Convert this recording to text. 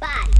Bye.